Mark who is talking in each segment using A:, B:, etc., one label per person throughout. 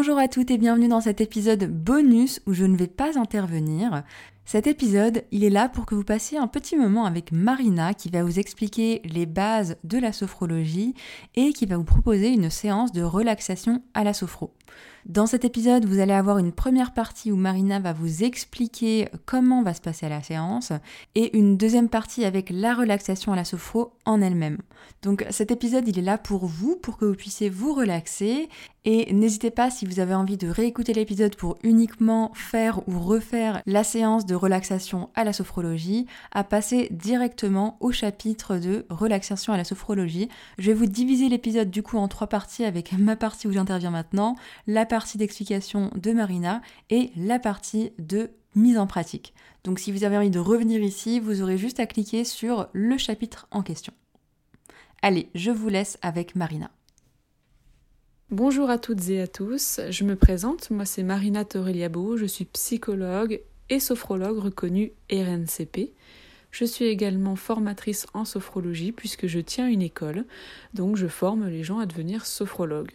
A: Bonjour à toutes et bienvenue dans cet épisode bonus où je ne vais pas intervenir. Cet épisode, il est là pour que vous passiez un petit moment avec Marina qui va vous expliquer les bases de la sophrologie et qui va vous proposer une séance de relaxation à la sophro. Dans cet épisode, vous allez avoir une première partie où Marina va vous expliquer comment va se passer la séance et une deuxième partie avec la relaxation à la sophro en elle-même. Donc cet épisode, il est là pour vous, pour que vous puissiez vous relaxer et n'hésitez pas si vous avez envie de réécouter l'épisode pour uniquement faire ou refaire la séance de relaxation à la sophrologie, à passer directement au chapitre de relaxation à la sophrologie. Je vais vous diviser l'épisode du coup en trois parties avec ma partie où j'interviens maintenant, la d'explication de Marina et la partie de mise en pratique. Donc si vous avez envie de revenir ici, vous aurez juste à cliquer sur le chapitre en question. Allez, je vous laisse avec Marina.
B: Bonjour à toutes et à tous, je me présente, moi c'est Marina Toreliabo, je suis psychologue et sophrologue reconnue RNCP. Je suis également formatrice en sophrologie puisque je tiens une école, donc je forme les gens à devenir sophrologues.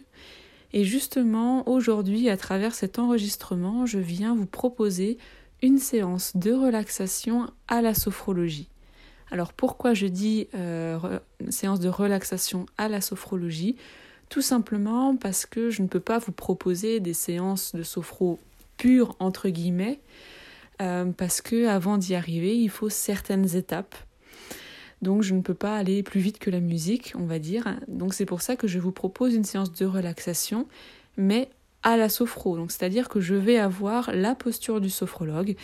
B: Et justement, aujourd'hui, à travers cet enregistrement, je viens vous proposer une séance de relaxation à la sophrologie. Alors pourquoi je dis euh, séance de relaxation à la sophrologie? Tout simplement parce que je ne peux pas vous proposer des séances de sophro pures entre guillemets, euh, parce que avant d'y arriver, il faut certaines étapes donc je ne peux pas aller plus vite que la musique, on va dire. Donc c'est pour ça que je vous propose une séance de relaxation, mais à la sophro. Donc c'est-à-dire que je vais avoir la posture du sophrologue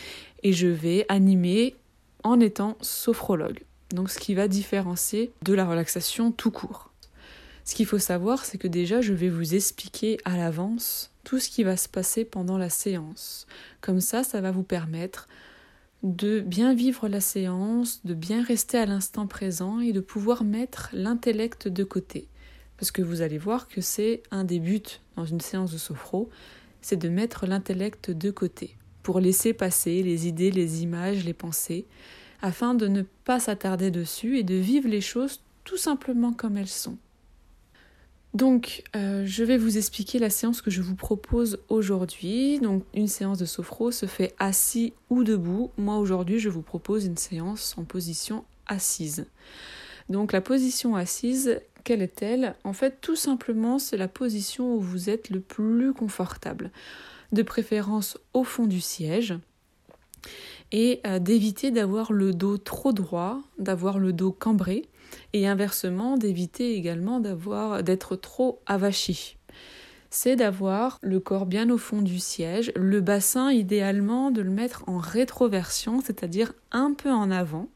B: et je vais animer en étant sophrologue. Donc ce qui va différencier de la relaxation tout court. Ce qu'il faut savoir, c'est que déjà je vais vous expliquer à l'avance tout ce qui va se passer pendant la séance. Comme ça, ça va vous permettre de bien vivre la séance, de bien rester à l'instant présent et de pouvoir mettre l'intellect de côté. Parce que vous allez voir que c'est un des buts dans une séance de sophro, c'est de mettre l'intellect de côté pour laisser passer les idées, les images, les pensées, afin de ne pas s'attarder dessus et de vivre les choses tout simplement comme elles sont. Donc, euh, je vais vous expliquer la séance que je vous propose aujourd'hui. Donc, une séance de sophro se fait assis ou debout. Moi, aujourd'hui, je vous propose une séance en position assise. Donc, la position assise, quelle est-elle? En fait, tout simplement, c'est la position où vous êtes le plus confortable. De préférence au fond du siège. Et euh, d'éviter d'avoir le dos trop droit, d'avoir le dos cambré et inversement d'éviter également d'avoir d'être trop avachi. C'est d'avoir le corps bien au fond du siège, le bassin idéalement de le mettre en rétroversion, c'est-à-dire un peu en avant,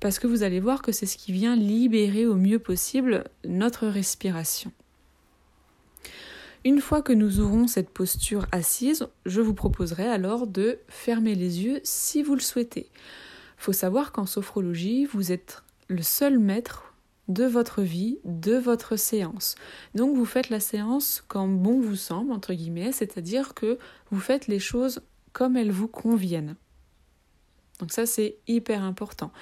B: parce que vous allez voir que c'est ce qui vient libérer au mieux possible notre respiration. Une fois que nous aurons cette posture assise, je vous proposerai alors de fermer les yeux si vous le souhaitez. Faut savoir qu'en sophrologie, vous êtes le seul maître de votre vie, de votre séance. Donc vous faites la séance comme bon vous semble, entre guillemets, c'est-à-dire que vous faites les choses comme elles vous conviennent. Donc ça c'est hyper important.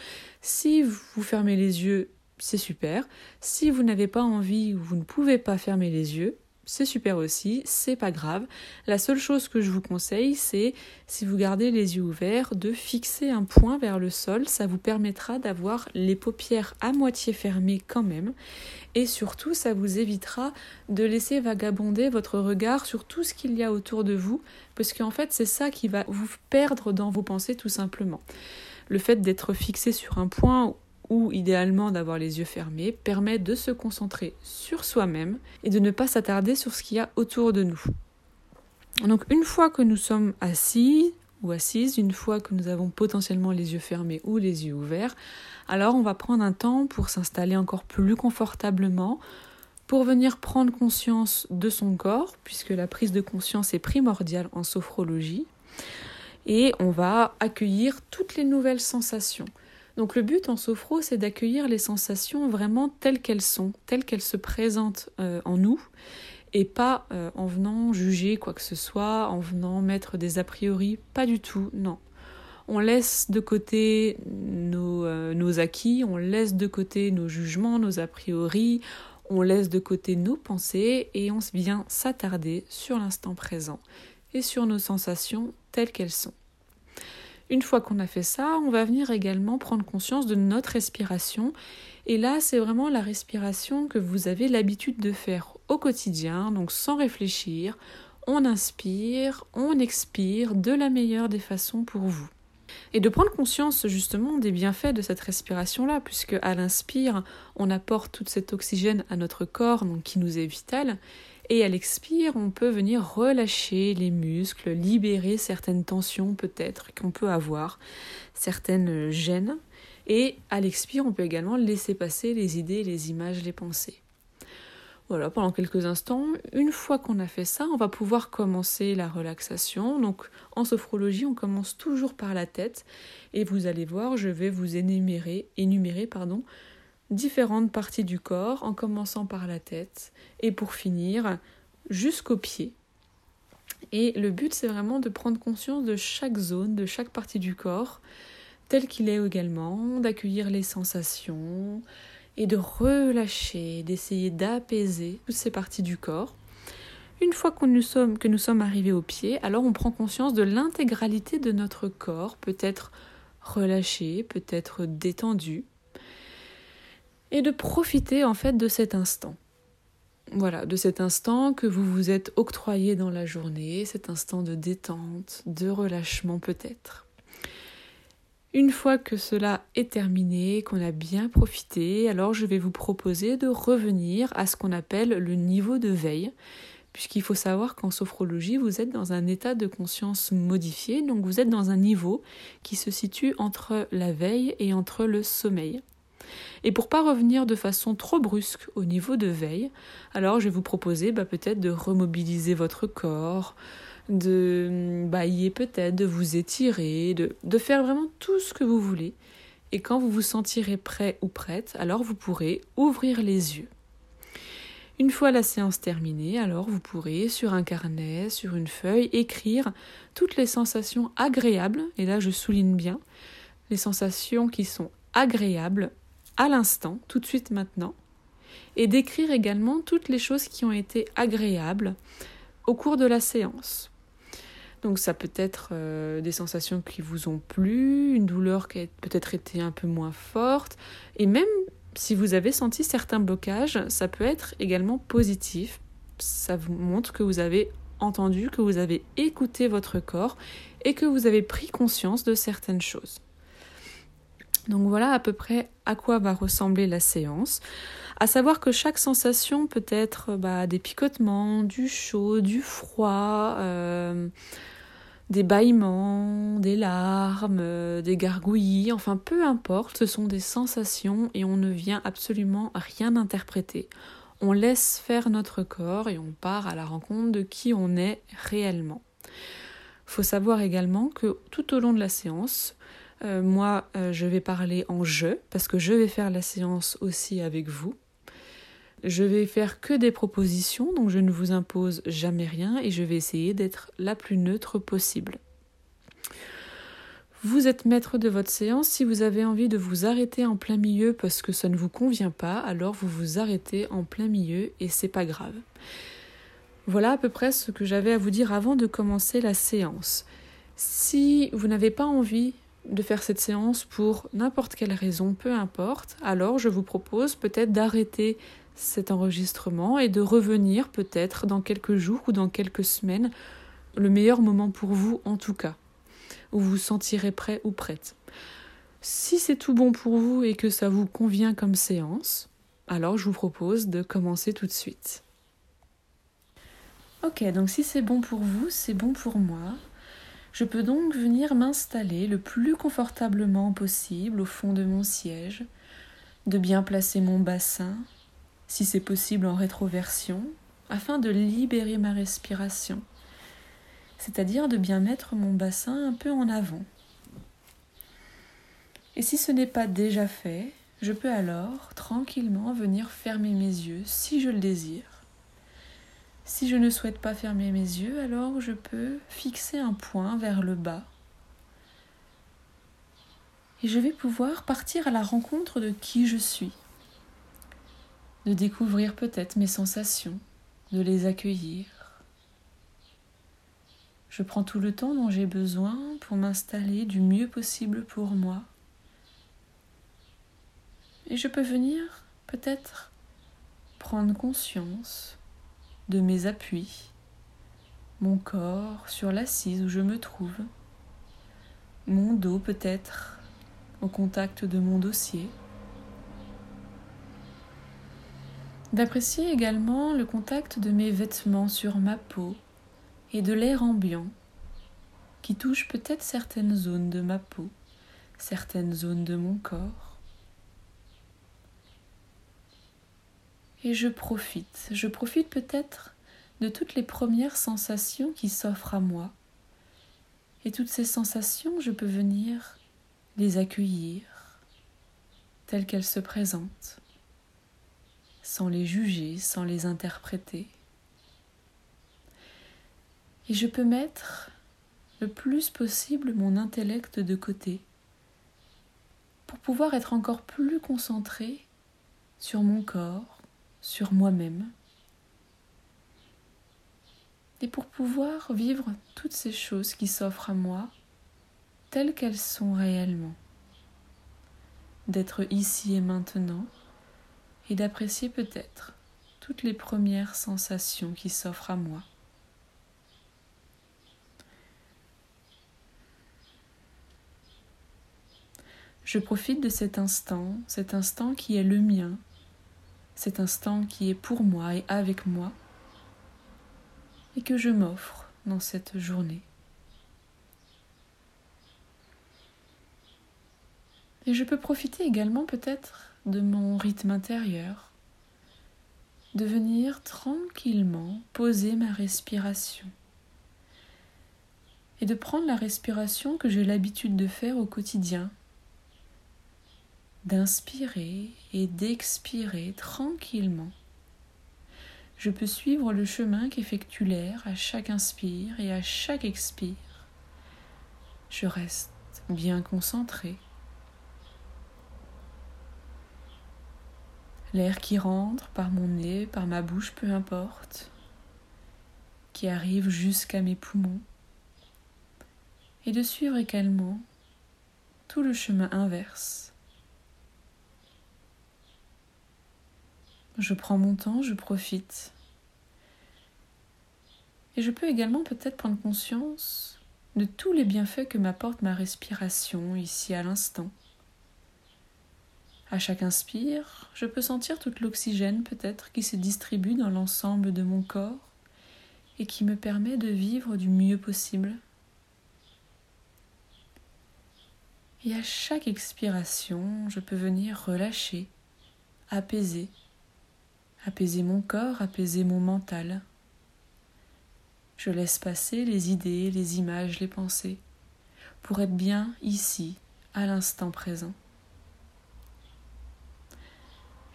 B: Si vous fermez les yeux, c'est super. Si vous n'avez pas envie ou vous ne pouvez pas fermer les yeux, c'est super aussi, c'est pas grave. La seule chose que je vous conseille, c'est si vous gardez les yeux ouverts, de fixer un point vers le sol, ça vous permettra d'avoir les paupières à moitié fermées quand même, et surtout ça vous évitera de laisser vagabonder votre regard sur tout ce qu'il y a autour de vous, parce qu'en fait c'est ça qui va vous perdre dans vos pensées tout simplement. Le fait d'être fixé sur un point ou idéalement d'avoir les yeux fermés, permet de se concentrer sur soi-même et de ne pas s'attarder sur ce qu'il y a autour de nous. Donc une fois que nous sommes assis ou assises, une fois que nous avons potentiellement les yeux fermés ou les yeux ouverts, Alors on va prendre un temps pour s'installer encore plus confortablement, pour venir prendre conscience de son corps, puisque la prise de conscience est primordiale en sophrologie, et on va accueillir toutes les nouvelles sensations. Donc le but en sophro, c'est d'accueillir les sensations vraiment telles qu'elles sont, telles qu'elles se présentent euh, en nous, et pas euh, en venant juger quoi que ce soit, en venant mettre des a priori, pas du tout, non. On laisse de côté nos, euh, nos acquis, on laisse de côté nos jugements, nos a priori, on laisse de côté nos pensées et on vient s'attarder sur l'instant présent et sur nos sensations telles qu'elles sont. Une fois qu'on a fait ça, on va venir également prendre conscience de notre respiration. Et là, c'est vraiment la respiration que vous avez l'habitude de faire au quotidien, donc sans réfléchir. On inspire, on expire de la meilleure des façons pour vous. Et de prendre conscience justement des bienfaits de cette respiration-là, puisque à l'inspire, on apporte tout cet oxygène à notre corps, donc qui nous est vital, et à l'expire, on peut venir relâcher les muscles, libérer certaines tensions peut-être qu'on peut avoir, certaines gênes. Et à l'expire, on peut également laisser passer les idées, les images, les pensées. Voilà, pendant quelques instants. Une fois qu'on a fait ça, on va pouvoir commencer la relaxation. Donc en sophrologie, on commence toujours par la tête. Et vous allez voir, je vais vous énumérer, énumérer pardon, différentes parties du corps, en commençant par la tête et pour finir jusqu'aux pieds. Et le but, c'est vraiment de prendre conscience de chaque zone, de chaque partie du corps, tel qu'il est également, d'accueillir les sensations et de relâcher, d'essayer d'apaiser toutes ces parties du corps. Une fois que nous, sommes, arrivés aux pieds, alors on prend conscience de l'intégralité de notre corps, peut-être relâché, peut-être détendu, et de profiter en fait de cet instant. Voilà, de cet instant que vous vous êtes octroyé dans la journée, cet instant de détente, de relâchement peut-être. Une fois que cela est terminé, qu'on a bien profité, alors je vais vous proposer de revenir à ce qu'on appelle le niveau de veille, puisqu'il faut savoir qu'en sophrologie, vous êtes dans un état de conscience modifié, donc vous êtes dans un niveau qui se situe entre la veille et entre le sommeil. Et pour pas revenir de façon trop brusque au niveau de veille, alors je vais vous proposer bah, peut-être de remobiliser votre corps, de bailler peut-être, de vous étirer, de, de faire vraiment tout ce que vous voulez. Et quand vous vous sentirez prêt ou prête, alors vous pourrez ouvrir les yeux. Une fois la séance terminée, alors vous pourrez sur un carnet, sur une feuille, écrire toutes les sensations agréables, et là je souligne bien, les sensations qui sont agréables à l'instant, tout de suite maintenant, et d'écrire également toutes les choses qui ont été agréables au cours de la séance. Donc ça peut être euh, des sensations qui vous ont plu, une douleur qui a peut-être été un peu moins forte, et même si vous avez senti certains blocages, ça peut être également positif. Ça vous montre que vous avez entendu, que vous avez écouté votre corps et que vous avez pris conscience de certaines choses. Donc voilà à peu près à quoi va ressembler la séance. À savoir que chaque sensation peut être bah, des picotements, du chaud, du froid, euh, des bâillements, des larmes, euh, des gargouillis, enfin peu importe, ce sont des sensations et on ne vient absolument rien interpréter. On laisse faire notre corps et on part à la rencontre de qui on est réellement. Il faut savoir également que tout au long de la séance, euh, moi, euh, je vais parler en je, parce que je vais faire la séance aussi avec vous. Je vais faire que des propositions, donc je ne vous impose jamais rien et je vais essayer d'être la plus neutre possible. Vous êtes maître de votre séance. Si vous avez envie de vous arrêter en plein milieu parce que ça ne vous convient pas, alors vous vous arrêtez en plein milieu et c'est pas grave. Voilà à peu près ce que j'avais à vous dire avant de commencer la séance. Si vous n'avez pas envie de faire cette séance pour n'importe quelle raison, peu importe, alors je vous propose peut-être d'arrêter cet enregistrement et de revenir peut-être dans quelques jours ou dans quelques semaines, le meilleur moment pour vous en tout cas, où vous vous sentirez prêt ou prête. Si c'est tout bon pour vous et que ça vous convient comme séance, alors je vous propose de commencer tout de suite. Ok, donc si c'est bon pour vous, c'est bon pour moi. Je peux donc venir m'installer le plus confortablement possible au fond de mon siège, de bien placer mon bassin, si c'est possible en rétroversion, afin de libérer ma respiration, c'est-à-dire de bien mettre mon bassin un peu en avant. Et si ce n'est pas déjà fait, je peux alors tranquillement venir fermer mes yeux si je le désire. Si je ne souhaite pas fermer mes yeux, alors je peux fixer un point vers le bas. Et je vais pouvoir partir à la rencontre de qui je suis, de découvrir peut-être mes sensations, de les accueillir. Je prends tout le temps dont j'ai besoin pour m'installer du mieux possible pour moi et je peux venir peut-être prendre conscience de mes appuis, mon corps sur l'assise où je me trouve, mon dos peut-être au contact de mon dossier. D'apprécier également le contact de mes vêtements sur ma peau et de l'air ambiant qui touche peut-être certaines zones de ma peau, certaines zones de mon corps. Et je profite. Je profite peut-être de toutes les premières sensations qui s'offrent à moi. Et toutes ces sensations, je peux venir les accueillir telles qu'elles se présentent, sans les juger, sans les interpréter. Et je peux mettre le plus possible mon intellect de côté pour pouvoir être encore plus concentré sur mon corps, sur moi-même et pour pouvoir vivre toutes ces choses qui s'offrent à moi telles qu'elles sont réellement, d'être ici et maintenant et d'apprécier peut-être toutes les premières sensations qui s'offrent à moi. Je profite de cet instant, cet instant qui est le mien, cet instant qui est pour moi et avec moi, et que je m'offre dans cette journée. Et je peux profiter également peut-être de mon rythme intérieur, de venir tranquillement poser ma respiration et de prendre la respiration que j'ai l'habitude de faire au quotidien d'inspirer et d'expirer tranquillement. Je peux suivre le chemin qu'effectue l'air à chaque inspire et à chaque expire. Je reste bien concentré. L'air qui rentre par mon nez, par ma bouche, peu importe, qui arrive jusqu'à mes poumons, et de suivre également tout le chemin inverse Je prends mon temps, je profite. Et je peux également peut-être prendre conscience de tous les bienfaits que m'apporte ma respiration ici à l'instant. À chaque inspire, je peux sentir toute l'oxygène peut-être qui se distribue dans l'ensemble de mon corps et qui me permet de vivre du mieux possible. Et à chaque expiration, je peux venir relâcher, apaiser apaiser mon corps, apaiser mon mental. Je laisse passer les idées, les images, les pensées, pour être bien ici, à l'instant présent.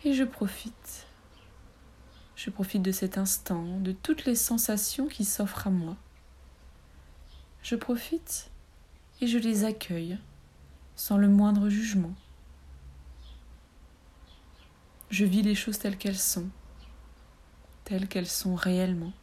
B: Et je profite. Je profite de cet instant, de toutes les sensations qui s'offrent à moi. Je profite et je les accueille sans le moindre jugement. Je vis les choses telles qu'elles sont, telles qu'elles sont réellement.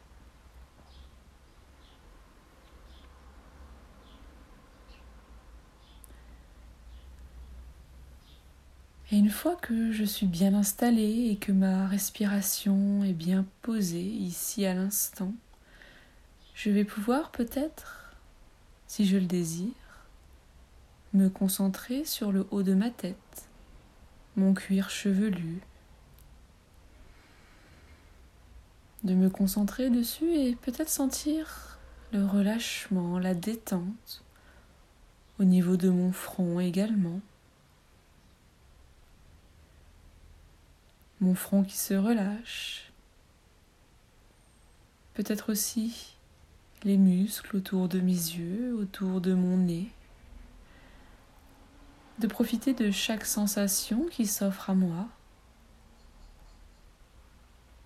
B: Et une fois que je suis bien installée et que ma respiration est bien posée ici à l'instant, je vais pouvoir peut-être, si je le désire, me concentrer sur le haut de ma tête, mon cuir chevelu, de me concentrer dessus et peut-être sentir le relâchement, la détente au niveau de mon front également. Mon front qui se relâche. Peut-être aussi les muscles autour de mes yeux, autour de mon nez. De profiter de chaque sensation qui s'offre à moi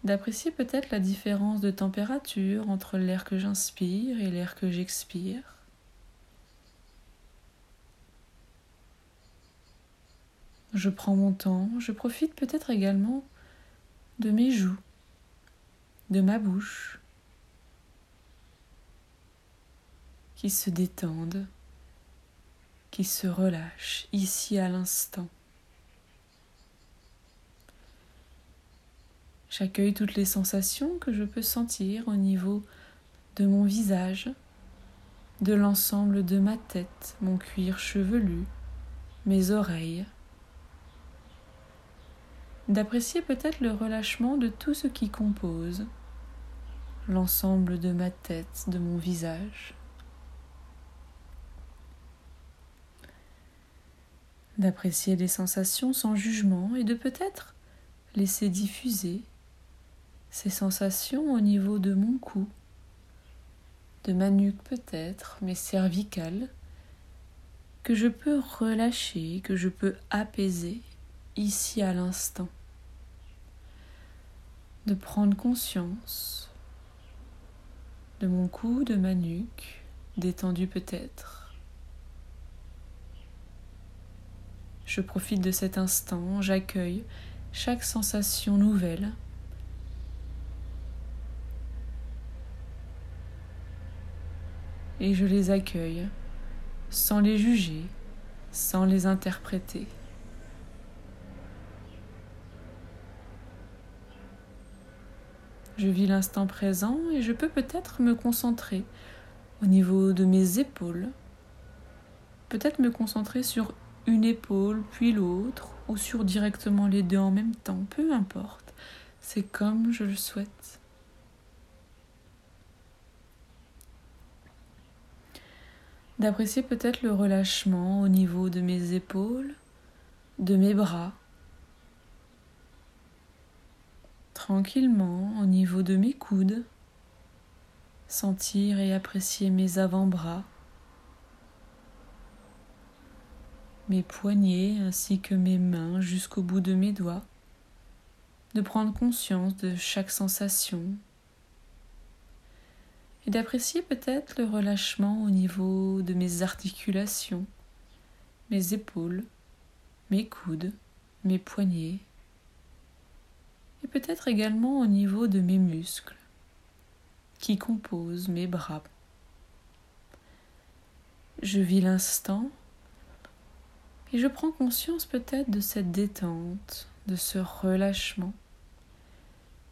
B: d'apprécier peut-être la différence de température entre l'air que j'inspire et l'air que j'expire. Je prends mon temps, je profite peut-être également de mes joues, de ma bouche, qui se détendent, qui se relâchent ici à l'instant. J'accueille toutes les sensations que je peux sentir au niveau de mon visage, de l'ensemble de ma tête, mon cuir chevelu, mes oreilles. D'apprécier peut-être le relâchement de tout ce qui compose l'ensemble de ma tête, de mon visage. D'apprécier les sensations sans jugement et de peut-être laisser diffuser ces sensations au niveau de mon cou, de ma nuque peut-être, mes cervicales, que je peux relâcher, que je peux apaiser ici à l'instant. De prendre conscience de mon cou, de ma nuque, détendu peut-être. Je profite de cet instant, j'accueille chaque sensation nouvelle et je les accueille sans les juger, sans les interpréter. Je vis l'instant présent et je peux peut-être me concentrer au niveau de mes épaules, peut-être me concentrer sur une épaule puis l'autre ou sur directement les deux en même temps, peu importe, c'est comme je le souhaite. D'apprécier peut-être le relâchement au niveau de mes épaules, de mes bras, tranquillement au niveau de mes coudes, sentir et apprécier mes avant-bras, mes poignets ainsi que mes mains jusqu'au bout de mes doigts, de prendre conscience de chaque sensation et d'apprécier peut-être le relâchement au niveau de mes articulations, mes épaules, mes coudes, mes poignets, et peut-être également au niveau de mes muscles qui composent mes bras. Je vis l'instant et je prends conscience peut-être de cette détente, de ce relâchement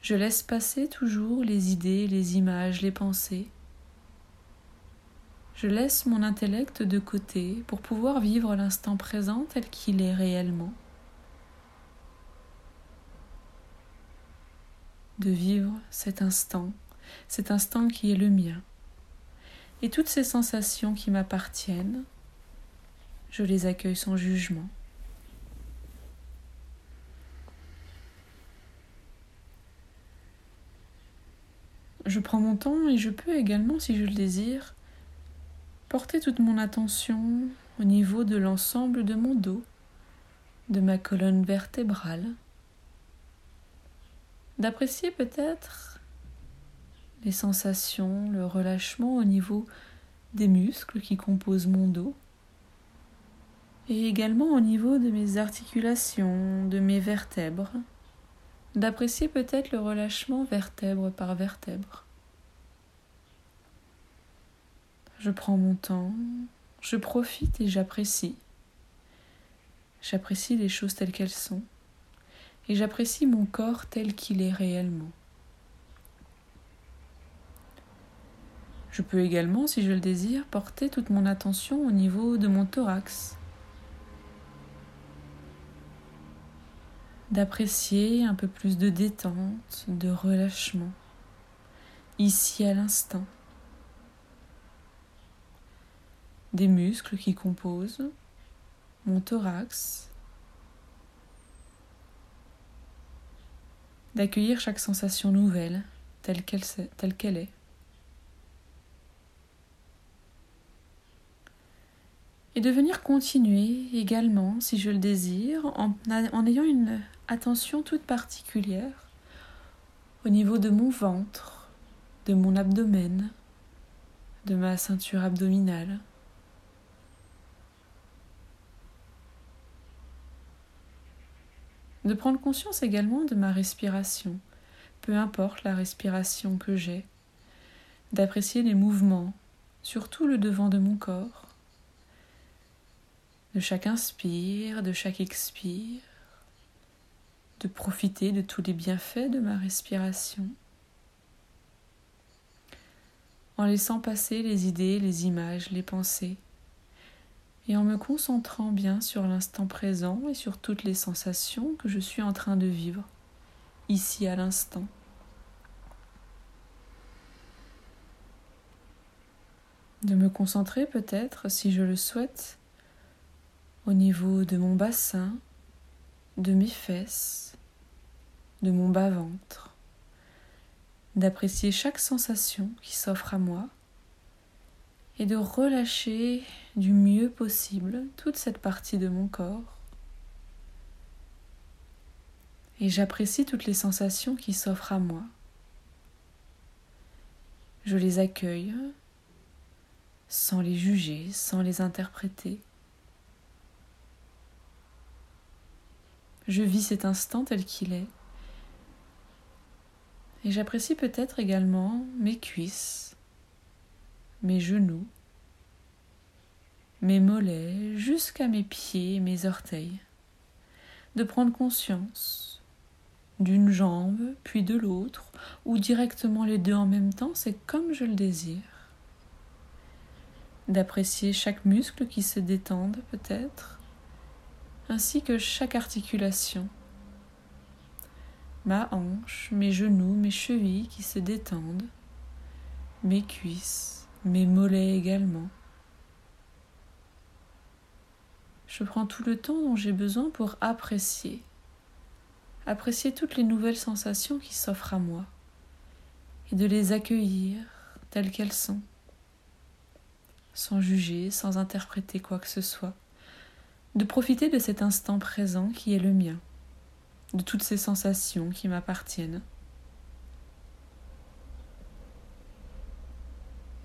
B: je laisse passer toujours les idées, les images, les pensées. Je laisse mon intellect de côté pour pouvoir vivre l'instant présent tel qu'il est réellement. De vivre cet instant, cet instant qui est le mien. Et toutes ces sensations qui m'appartiennent, je les accueille sans jugement. Je prends mon temps et je peux également, si je le désire, porter toute mon attention au niveau de l'ensemble de mon dos, de ma colonne vertébrale, d'apprécier peut-être les sensations, le relâchement au niveau des muscles qui composent mon dos, et également au niveau de mes articulations, de mes vertèbres, d'apprécier peut-être le relâchement vertèbre par vertèbre. Je prends mon temps, je profite et j'apprécie. J'apprécie les choses telles qu'elles sont et j'apprécie mon corps tel qu'il est réellement. Je peux également, si je le désire, porter toute mon attention au niveau de mon thorax, d'apprécier un peu plus de détente, de relâchement, ici à l'instant. Des muscles qui composent mon thorax, d'accueillir chaque sensation nouvelle telle qu'elle, est. Et de venir continuer également, si je le désire, en ayant une attention toute particulière au niveau de mon ventre, de mon abdomen, de ma ceinture abdominale. De prendre conscience également de ma respiration, peu importe la respiration que j'ai, d'apprécier les mouvements, surtout le devant de mon corps, de chaque inspire, de chaque expire, de profiter de tous les bienfaits de ma respiration, en laissant passer les idées, les images, les pensées, et en me concentrant bien sur l'instant présent et sur toutes les sensations que je suis en train de vivre, ici à l'instant. De me concentrer peut-être, si je le souhaite, au niveau de mon bassin, de mes fesses, de mon bas-ventre, d'apprécier chaque sensation qui s'offre à moi et de relâcher du mieux possible toute cette partie de mon corps. Et j'apprécie toutes les sensations qui s'offrent à moi. Je les accueille sans les juger, sans les interpréter. Je vis cet instant tel qu'il est. Et j'apprécie peut-être également mes cuisses, mes genoux, mes mollets, jusqu'à mes pieds et mes orteils, de prendre conscience d'une jambe, puis de l'autre, ou directement les deux en même temps, c'est comme je le désire. D'apprécier chaque muscle qui se détende peut-être, ainsi que chaque articulation. Ma hanche, mes genoux, mes chevilles qui se détendent, mes cuisses, mes mollets également. Je prends tout le temps dont j'ai besoin pour apprécier, apprécier toutes les nouvelles sensations qui s'offrent à moi et de les accueillir telles qu'elles sont, sans juger, sans interpréter quoi que ce soit, de profiter de cet instant présent qui est le mien, de toutes ces sensations qui m'appartiennent.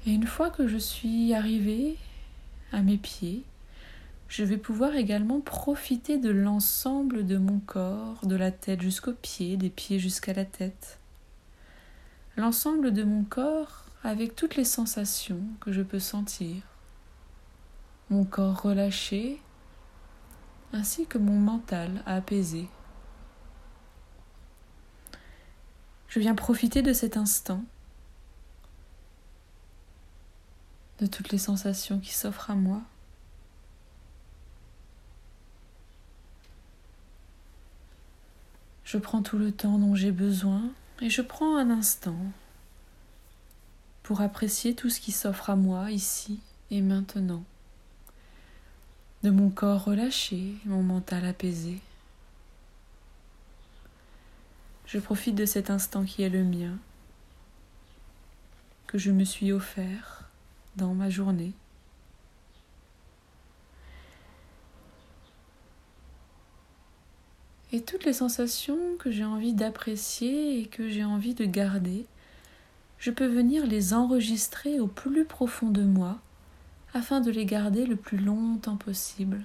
B: Et une fois que je suis arrivée à mes pieds, je vais pouvoir également profiter de l'ensemble de mon corps, de la tête jusqu'aux pieds, des pieds jusqu'à la tête. L'ensemble de mon corps avec toutes les sensations que je peux sentir. Mon corps relâché, ainsi que mon mental apaisé. Je viens profiter de cet instant de toutes les sensations qui s'offrent à moi. Je prends tout le temps dont j'ai besoin et je prends un instant pour apprécier tout ce qui s'offre à moi ici et maintenant. De mon corps relâché, mon mental apaisé. Je profite de cet instant qui est le mien, que je me suis offert dans ma journée. Et toutes les sensations que j'ai envie d'apprécier et que j'ai envie de garder, je peux venir les enregistrer au plus profond de moi afin de les garder le plus longtemps possible.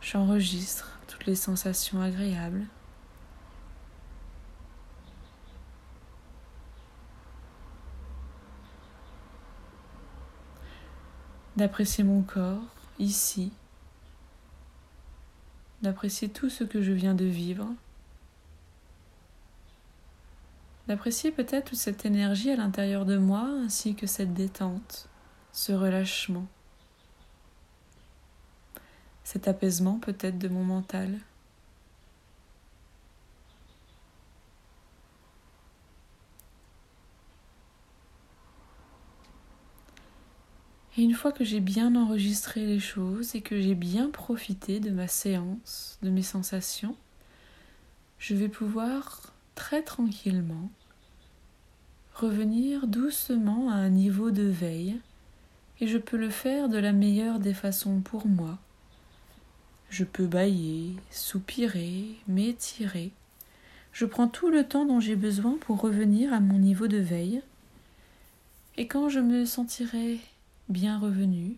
B: J'enregistre toutes les sensations agréables. D'apprécier mon corps ici, d'apprécier tout ce que je viens de vivre, d'apprécier peut-être toute cette énergie à l'intérieur de moi ainsi que cette détente, ce relâchement, cet apaisement peut-être de mon mental. Et une fois que j'ai bien enregistré les choses et que j'ai bien profité de ma séance, de mes sensations, je vais pouvoir très tranquillement revenir doucement à un niveau de veille et je peux le faire de la meilleure des façons pour moi. Je peux bailler, soupirer, m'étirer. Je prends tout le temps dont j'ai besoin pour revenir à mon niveau de veille. Et quand je me sentirai bien revenu,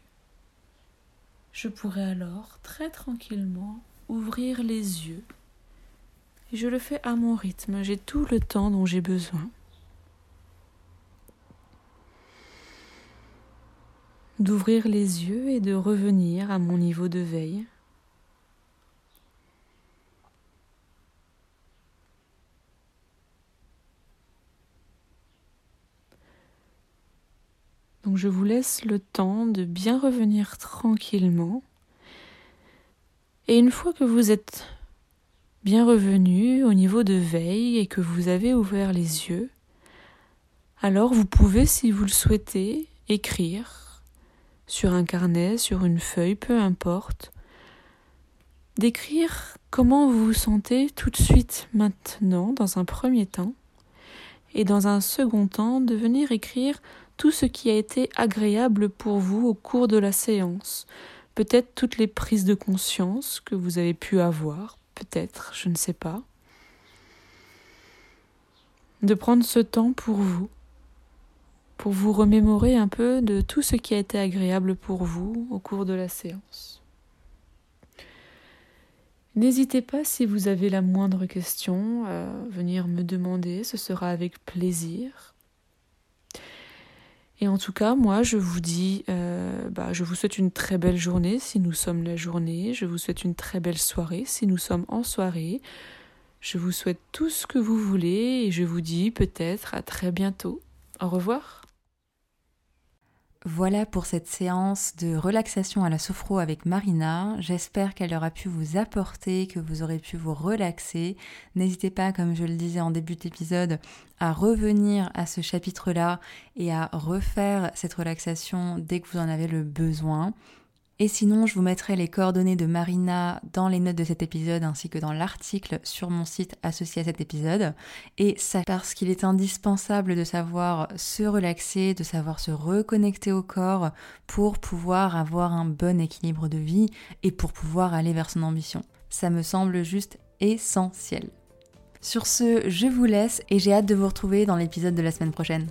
B: je pourrai alors très tranquillement ouvrir les yeux. Et je le fais à mon rythme, j'ai tout le temps dont j'ai besoin. D'ouvrir les yeux et de revenir à mon niveau de veille. Donc je vous laisse le temps de bien revenir tranquillement. Et une fois que vous êtes bien revenu au niveau de veille et que vous avez ouvert les yeux, alors vous pouvez, si vous le souhaitez, écrire sur un carnet, sur une feuille, peu importe, d'écrire comment vous vous sentez tout de suite maintenant, dans un premier temps, et dans un second temps, de venir écrire tout ce qui a été agréable pour vous au cours de la séance, peut-être toutes les prises de conscience que vous avez pu avoir, peut-être, je ne sais pas. De prendre ce temps pour vous, pour vous remémorer un peu de tout ce qui a été agréable pour vous au cours de la séance. N'hésitez pas si vous avez la moindre question à venir me demander, ce sera avec plaisir. Et en tout cas, moi, je vous dis, euh, bah, je vous souhaite une très belle journée si nous sommes la journée. Je vous souhaite une très belle soirée si nous sommes en soirée. Je vous souhaite tout ce que vous voulez et je vous dis peut-être à très bientôt. Au revoir.
A: Voilà pour cette séance de relaxation à la sophro avec Marina. J'espère qu'elle aura pu vous apporter, que vous aurez pu vous relaxer. N'hésitez pas, comme je le disais en début d'épisode, à revenir à ce chapitre-là et à refaire cette relaxation dès que vous en avez le besoin. Et sinon, je vous mettrai les coordonnées de Marina dans les notes de cet épisode ainsi que dans l'article sur mon site associé à cet épisode. Et ça parce qu'il est indispensable de savoir se relaxer, de savoir se reconnecter au corps pour pouvoir avoir un bon équilibre de vie et pour pouvoir aller vers son ambition. Ça me semble juste essentiel. Sur ce, je vous laisse et j'ai hâte de vous retrouver dans l'épisode de la semaine prochaine.